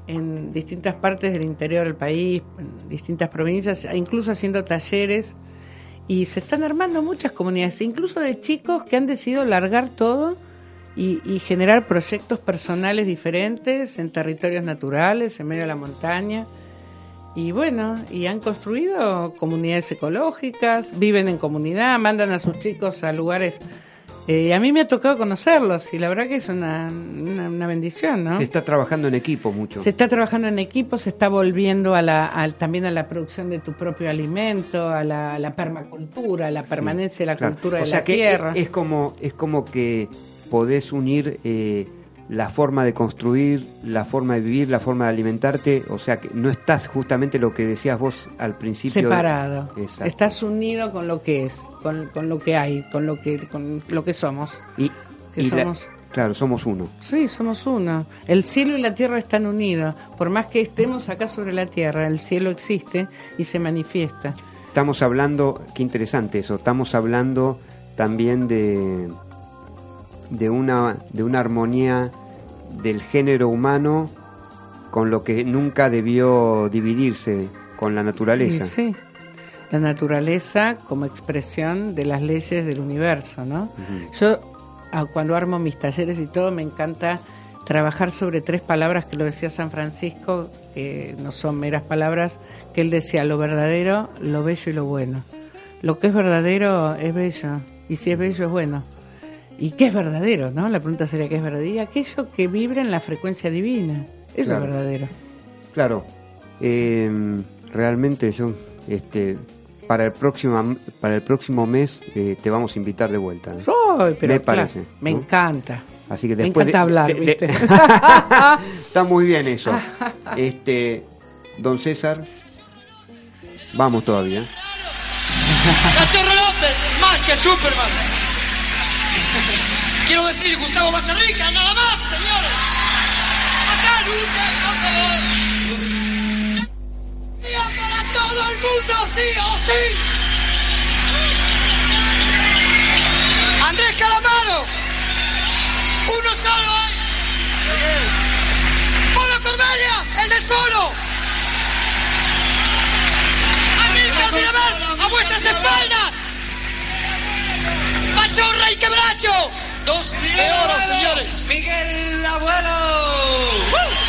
en distintas partes del interior del país, en distintas provincias, incluso haciendo talleres. Y se están armando muchas comunidades, incluso de chicos que han decidido largar todo y, y generar proyectos personales diferentes en territorios naturales, en medio de la montaña. Y bueno, y han construido comunidades ecológicas, viven en comunidad, mandan a sus chicos a lugares. eh, a mí me ha tocado conocerlos y la verdad que es una, una, una bendición, ¿no? Se está trabajando en equipo mucho. Se está trabajando en equipo, se está volviendo a la, también a la producción de tu propio alimento, a la, a la permacultura, a la permanencia de la Claro. cultura o de sea la que tierra. Es, es como es como que podés unir eh, la forma de construir, la forma de vivir, la forma de alimentarte. O sea que no estás justamente lo que decías vos al principio. de- separado. Exacto. Estás unido con lo que es, con, con lo que hay, con lo que, con lo que somos. Y, que y la- somos- claro, somos uno. Sí, somos uno. El cielo y la tierra están unidos. Por más que estemos acá sobre la tierra, el cielo existe y se manifiesta. Estamos hablando, qué interesante eso, estamos hablando también de, de, una, de una armonía del género humano con lo que nunca debió dividirse con la naturaleza. Y sí, la naturaleza como expresión de las leyes del universo, ¿no? Yo ah, cuando armo mis talleres y todo me encanta trabajar sobre tres palabras que lo decía San Francisco, que no son meras palabras, que él decía lo verdadero, lo bello y lo bueno. Lo que es verdadero es bello, y si es bello es bueno. ¿Y qué es verdadero? ¿no? La pregunta sería ¿qué es verdadero? Y aquello que vibra en la frecuencia divina. Eso Claro. es verdadero. Claro, eh, realmente yo, este, para el próximo, para el próximo mes eh, te vamos a invitar de vuelta. ¿eh? Pero Me claro, parece, me ¿no? encanta. Así que Me después encanta de- hablar, de- de- ¿viste? Está muy bien eso. Este, don César, vamos todavía. Cachorro López, más que Superman. Quiero decir Gustavo Mazarrica, nada más, señores. Acá lucha, por para todo el mundo, sí o sí. Andrés Calamaro. Uno solo. Polo Cordelia, el del solo. Pachorra y quebracho. Dos de oro, señores. Miguel Abuelo.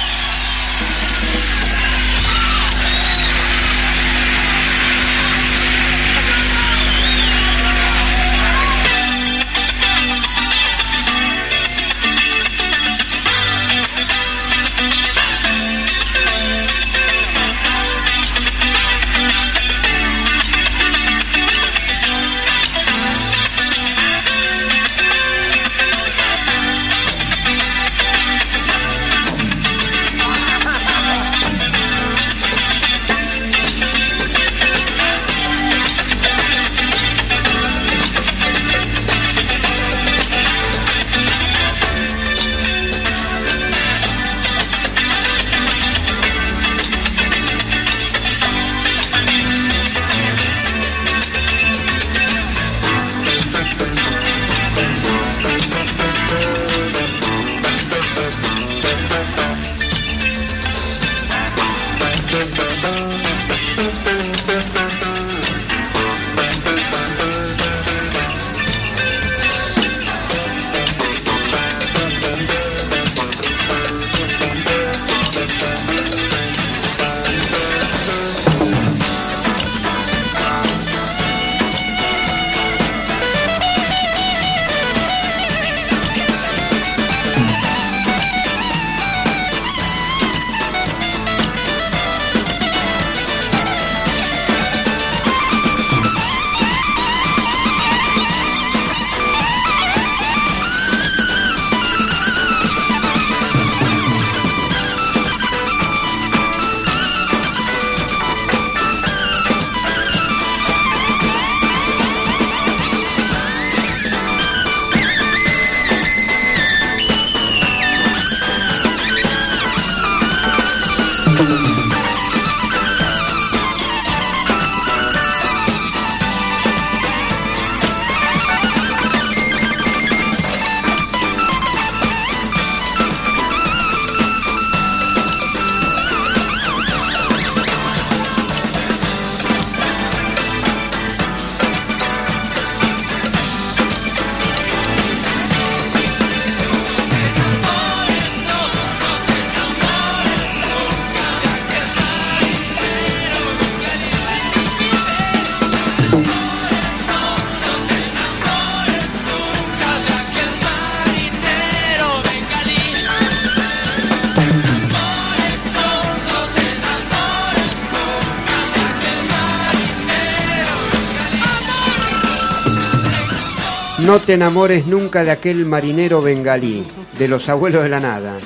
Te enamores nunca de aquel marinero bengalí, de los abuelos de la nada.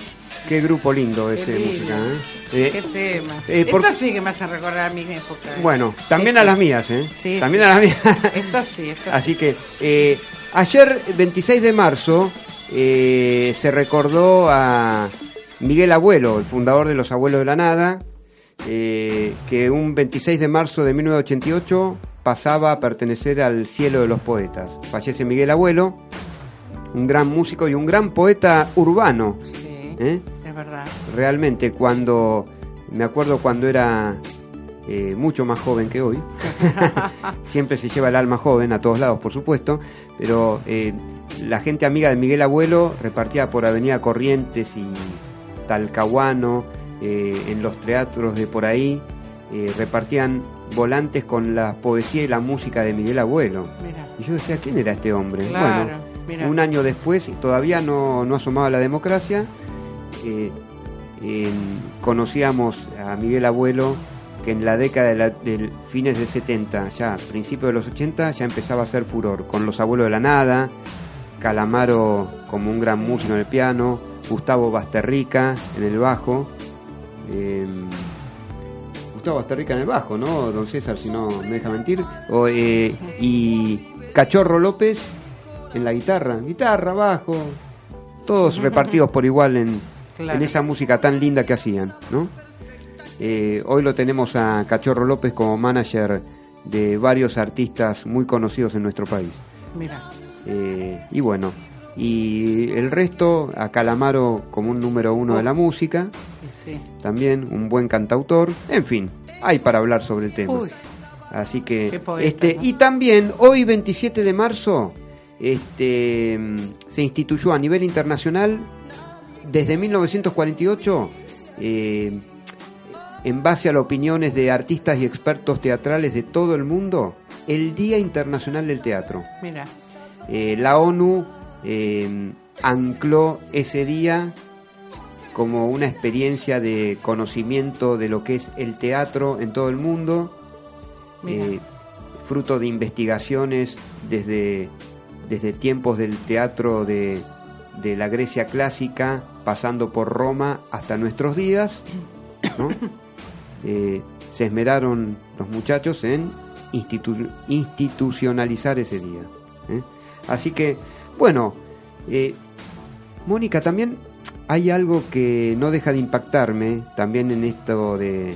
Qué grupo lindo ese de música, ¿eh? Qué Eh, tema. eh, por- Esto sí que me hace recordar a mi época. ¿eh? Bueno, también Sí, a las mías, ¿eh? Sí, también sí. a las mías. Esto sí, esto Así que ayer, 26 de marzo, se recordó a Miguel Abuelo, el fundador de los Abuelos de la Nada, que un 26 de marzo de 1988 pasaba a pertenecer al cielo de los poetas. Fallece Miguel Abuelo, un gran músico y un gran poeta urbano. sí. ¿eh? Es verdad. realmente cuando me acuerdo cuando era eh, mucho más joven que hoy siempre se lleva el alma joven a todos lados por supuesto pero eh, la gente amiga de Miguel Abuelo repartía por Avenida Corrientes y Talcahuano en los teatros de por ahí eh, repartían volantes con la poesía y la música de Miguel Abuelo. Y yo decía quién era este hombre Claro, bueno un año después todavía no, no asomaba la democracia eh, en- conocíamos a Miguel Abuelo que en la década de, la- del fines de 70, ya principios de los 80, ya empezaba a hacer furor con Los Abuelos de la Nada, Calamaro como un gran músico en el piano, Gustavo Basterrica en el bajo, eh, Gustavo Basterrica en el bajo, ¿no? Don César, si no me deja mentir, o, eh, y Cachorro López en la guitarra, guitarra, bajo, todos repartidos por igual en, Claro. en esa música tan linda que hacían, ¿no? Eh, hoy lo tenemos a Cachorro López como manager de varios artistas muy conocidos en nuestro país. Mira. Eh, y bueno, y el resto, a Calamaro como un número uno de la música, sí. también un buen cantautor, en fin, hay para hablar sobre el tema. Uy, Así que, poeta, este, ¿no? y también hoy 27 de marzo, este, mm, se instituyó a nivel internacional desde 1948, eh, en base a las opiniones de artistas y expertos teatrales de todo el mundo, el Día Internacional del Teatro. mira. Eh, la ONU eh, ancló ese día como una experiencia de conocimiento de lo que es el teatro en todo el mundo, eh, fruto de investigaciones desde, desde tiempos del teatro de, de la Grecia clásica, pasando por Roma hasta nuestros días. ¿no? Eh, se esmeraron los muchachos en institu- institucionalizar ese día. ¿eh? Así que, bueno, Mónica, también hay algo que no deja de impactarme, también en esto de,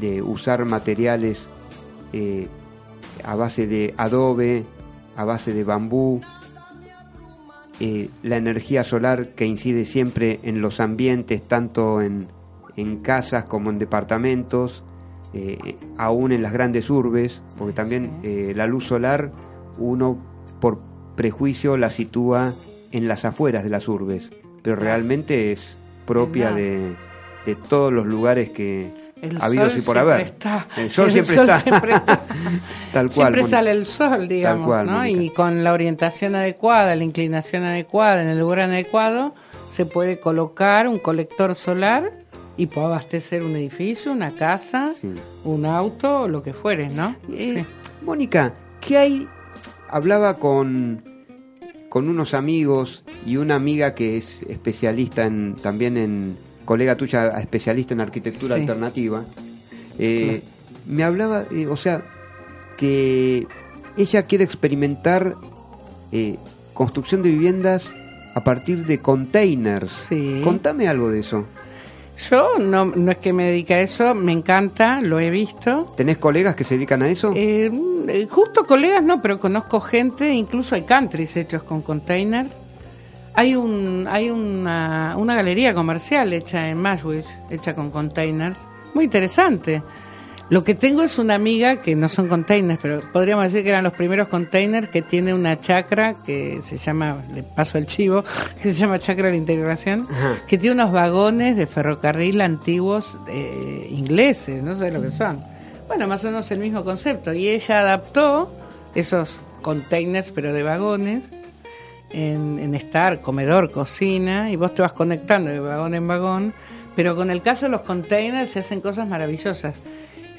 de usar materiales eh, a base de adobe, a base de bambú, eh, la energía solar que incide siempre en los ambientes, tanto en, en casas como en departamentos, eh, aún en las grandes urbes, porque también eh, la luz solar uno por prejuicio la sitúa en las afueras de las urbes, pero realmente es propia de, de todos los lugares que El habidos sol y por haber. está. El sol El siempre sol está. siempre está. Tal cual. Siempre sale el sol, digamos, cual, ¿no? Y con la orientación adecuada, la inclinación adecuada, en el lugar adecuado, se puede colocar un colector solar y puede abastecer un edificio, una casa, Sí. un auto, lo que fuere, ¿no? Eh, Mónica, ¿qué hay? Hablaba con, con unos amigos y una amiga que es especialista en, también en, colega tuya, especialista en arquitectura Sí. alternativa. Eh, Me hablaba, eh, o sea, que ella quiere experimentar eh, construcción de viviendas a partir de containers. Sí. Contame algo de eso. Yo no, no es que me dedique a eso, me encanta, lo he visto. ¿Tenés colegas que se dedican a eso? Eh, mm, justo colegas no, pero conozco gente, incluso hay countries hechos con containers. Hay un hay una, una galería comercial hecha en Mashwich, hecha con containers, muy interesante. Lo que tengo es una amiga que no son containers, pero podríamos decir que eran los primeros containers que tiene una chacra que se llama, le paso el chivo, que se llama chacra de la integración, Ajá. que tiene unos vagones de ferrocarril antiguos eh, ingleses, no sé lo que son. Bueno, más o menos el mismo concepto. Y ella adaptó esos containers, pero de vagones, en, en estar comedor, cocina, y vos te vas conectando de vagón en vagón. Pero con el caso de los containers se hacen cosas maravillosas.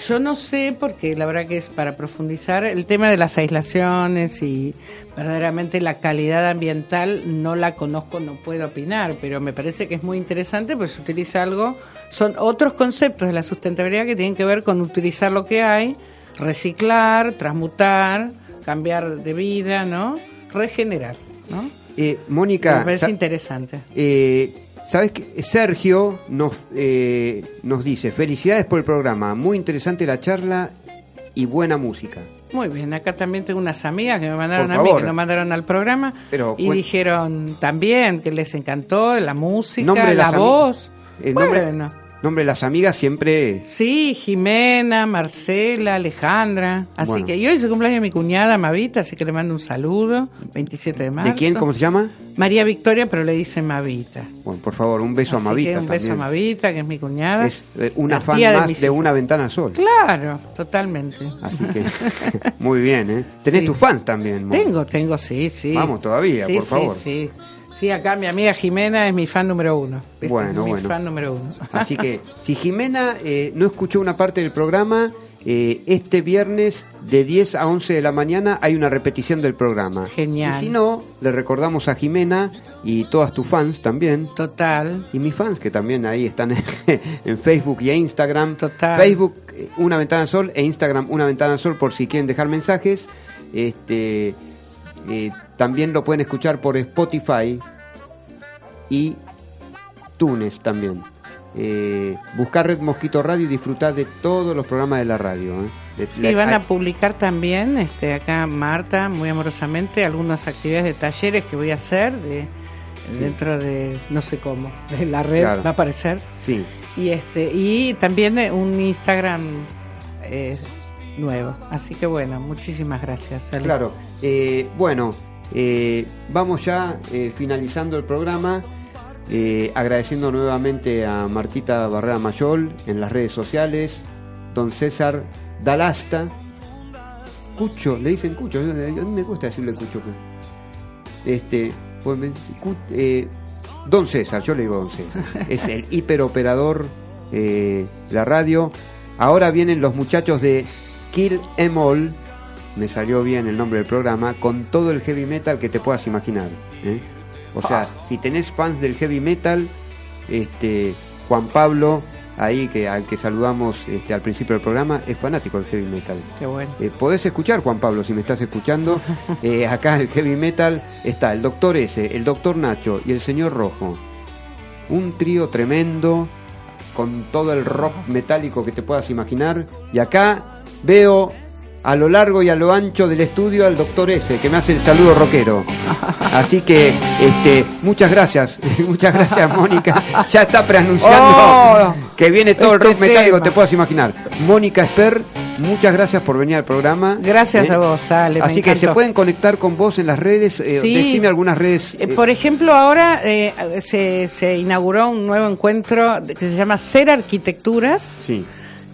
Yo no sé, porque la verdad que es para profundizar, el tema de las aislaciones y verdaderamente la calidad ambiental no la conozco, no puedo opinar, pero me parece que es muy interesante pues se utiliza algo, son otros conceptos de la sustentabilidad que tienen que ver con utilizar lo que hay, reciclar, transmutar, cambiar de vida, ¿no? Regenerar, ¿no? Eh, Mónica, me parece sa- interesante. Eh, Sabes que Sergio nos, eh, nos dice, felicidades por el programa, muy interesante la charla y buena música. Muy bien, acá también tengo unas amigas que me mandaron a mí, que nos mandaron al programa Pero y dijeron también que les encantó la música, la voz. el Bueno. nombre de las amigas siempre... Sí, Jimena, Marcela, Alejandra. Así Bueno. que y hoy es el cumpleaños de mi cuñada Mavita, así que le mando un saludo. 27 de marzo. ¿De quién? ¿Cómo se llama? María Victoria, pero le dicen Mavita. Bueno, por favor, un beso Así a Mavita que un beso a Mavita, que es mi cuñada. Es eh, una fan de más de. Una Ventana Sol. Claro, totalmente. Así que, muy bien, ¿eh? Tenés Sí. tus fans también. Tengo, tengo, sí, sí. Vamos todavía, Sí, por favor. Sí, Sí, acá mi amiga Jimena es mi fan número uno. Bueno, mi bueno. fan número uno. Así que, si Jimena eh, no escuchó una parte del programa, eh, este viernes de 10 a 11 de la mañana hay una repetición del programa. Genial. Y si no, le recordamos a Jimena y todas tus fans también. Total. Y mis fans que también ahí están en Facebook y en Instagram. Total. Facebook eh, Una Ventana Sol e Instagram Una Ventana Sol por si quieren dejar mensajes. Este, eh, también lo pueden escuchar por Spotify y Tunes también. Eh, buscar Red Mosquito Radio y disfrutar de todos los programas de la radio. ¿eh? De- Sí, de- van a publicar también, este, acá Marta, muy amorosamente, algunas actividades de talleres que voy a hacer de, dentro de, no sé cómo, de la red Claro. va a aparecer. Sí, Y, este, y también eh, un Instagram eh, nuevo. Así que bueno, muchísimas gracias. Ale. Claro, eh, bueno, eh, vamos ya eh, finalizando el programa, eh, agradeciendo nuevamente a Martita Barrera Mayol en las redes sociales, don César Dalasta, Cucho, le dicen Cucho, a mí me gusta decirle Cucho. Este, pues Cu- don César, yo le digo don César, es el hiperoperador de la radio. Ahora vienen los muchachos de Kill Em All, me salió bien el nombre del programa, con todo el heavy metal que te puedas imaginar. ¿eh? O sea, si tenés fans del heavy metal, este Juan Pablo, ahí que al que saludamos este, al principio del programa, es fanático del heavy metal. Qué bueno. Eh, podés escuchar, Juan Pablo, si me estás escuchando. Eh, acá el heavy metal está el Doctor S, el Doctor Nacho y el Señor Rojo. Un trío tremendo, con todo el rock metálico que te puedas imaginar. Y acá veo a lo largo y a lo ancho del estudio al Doctor S, que me hace el saludo rockero. Así que, este, muchas gracias, muchas gracias, Mónica. Ya está preanunciando Oh, que viene todo el este rock metálico, te puedas imaginar. Mónica Esper, muchas gracias por venir al programa. Gracias ¿Eh? a vos, Ale. Así que se pueden conectar con vos en las redes. eh, Sí. Decime algunas redes. Eh, eh, Por ejemplo, ahora eh, se, se inauguró un nuevo encuentro que se llama Ser Arquitecturas, sí.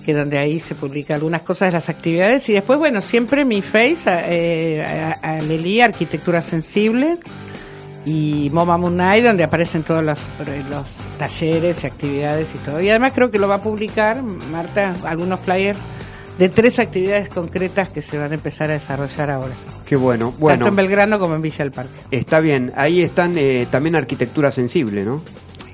Que donde ahí se publica algunas cosas de las actividades. Y después, bueno, siempre mi face, eh, a, a Arquitectura Sensible, y Moma Night, donde aparecen todos los, los talleres y actividades y todo. Y además creo que lo va a publicar, Marta, algunos flyers de tres actividades concretas que se van a empezar a desarrollar ahora. Qué bueno. Bueno, Tanto en Belgrano como en Villa del Parque. está bien. Ahí están eh, también arquitectura sensible, ¿no?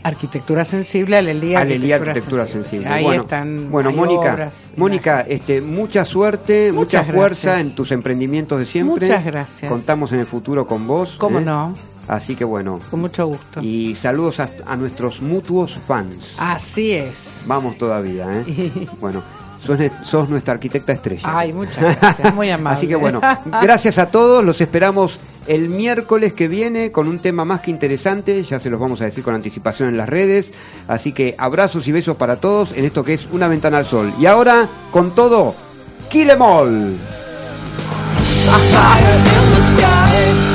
Arquitectura sensible, Alelí Alelí Arquitectura Sensible. Ahí bueno, están. bueno Mónica, obras, Mónica, este, mucha suerte, mucha fuerza gracias. en tus emprendimientos de siempre. Muchas gracias. Contamos en el futuro con vos. ¿Cómo ¿eh? no? Así que bueno. Con mucho gusto. Y saludos a, a nuestros mutuos fans. Así es. Vamos todavía, ¿eh? Bueno, sos, sos nuestra arquitecta estrella. Ay, muchas gracias. Muy amable. Así que bueno, gracias a todos, los esperamos el miércoles que viene con un tema más que interesante, ya se los vamos a decir con anticipación en las redes, así que abrazos y besos para todos en esto que es Una Ventana al Sol. Y ahora, con todo, Kill Em.